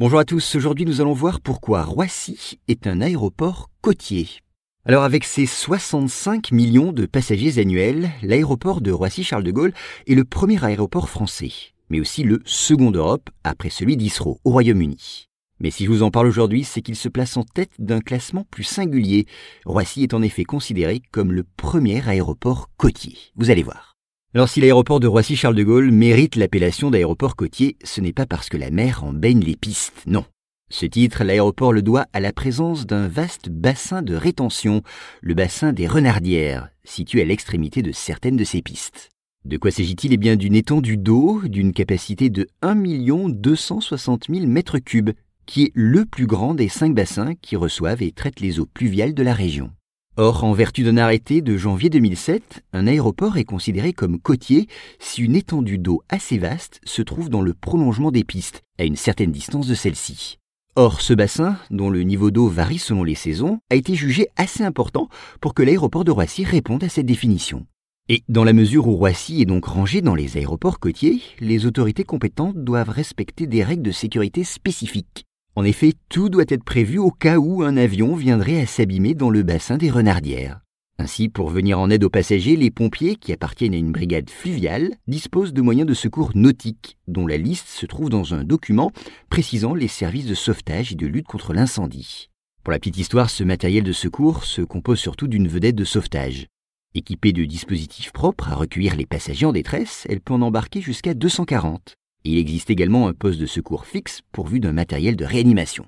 Bonjour à tous, aujourd'hui nous allons voir pourquoi Roissy est un aéroport côtier. Alors avec ses 65 millions de passagers annuels, l'aéroport de Roissy-Charles de Gaulle est le premier aéroport français, mais aussi le second d'Europe après celui d'Israël au Royaume-Uni. Mais si je vous en parle aujourd'hui, c'est qu'il se place en tête d'un classement plus singulier. Roissy est en effet considéré comme le premier aéroport côtier. Vous allez voir. Alors si l'aéroport de Roissy-Charles de Gaulle mérite l'appellation d'aéroport côtier, ce n'est pas parce que la mer en baigne les pistes, non. Ce titre, l'aéroport le doit à la présence d'un vaste bassin de rétention, le bassin des Renardières, situé à l'extrémité de certaines de ces pistes. De quoi s'agit-il? Eh bien d'une étendue d'eau d'une capacité de 1 260 000 mètres cubes, qui est le plus grand des cinq bassins qui reçoivent et traitent les eaux pluviales de la région. Or, en vertu d'un arrêté de janvier 2007, un aéroport est considéré comme côtier si une étendue d'eau assez vaste se trouve dans le prolongement des pistes, à une certaine distance de celle-ci. Or, ce bassin, dont le niveau d'eau varie selon les saisons, a été jugé assez important pour que l'aéroport de Roissy réponde à cette définition. Et dans la mesure où Roissy est donc rangé dans les aéroports côtiers, les autorités compétentes doivent respecter des règles de sécurité spécifiques. En effet, tout doit être prévu au cas où un avion viendrait à s'abîmer dans le bassin des Renardières. Ainsi, pour venir en aide aux passagers, les pompiers, qui appartiennent à une brigade fluviale, disposent de moyens de secours nautiques, dont la liste se trouve dans un document précisant les services de sauvetage et de lutte contre l'incendie. Pour la petite histoire, ce matériel de secours se compose surtout d'une vedette de sauvetage. Équipée de dispositifs propres à recueillir les passagers en détresse, elle peut en embarquer jusqu'à 240. Il existe également un poste de secours fixe pourvu d'un matériel de réanimation.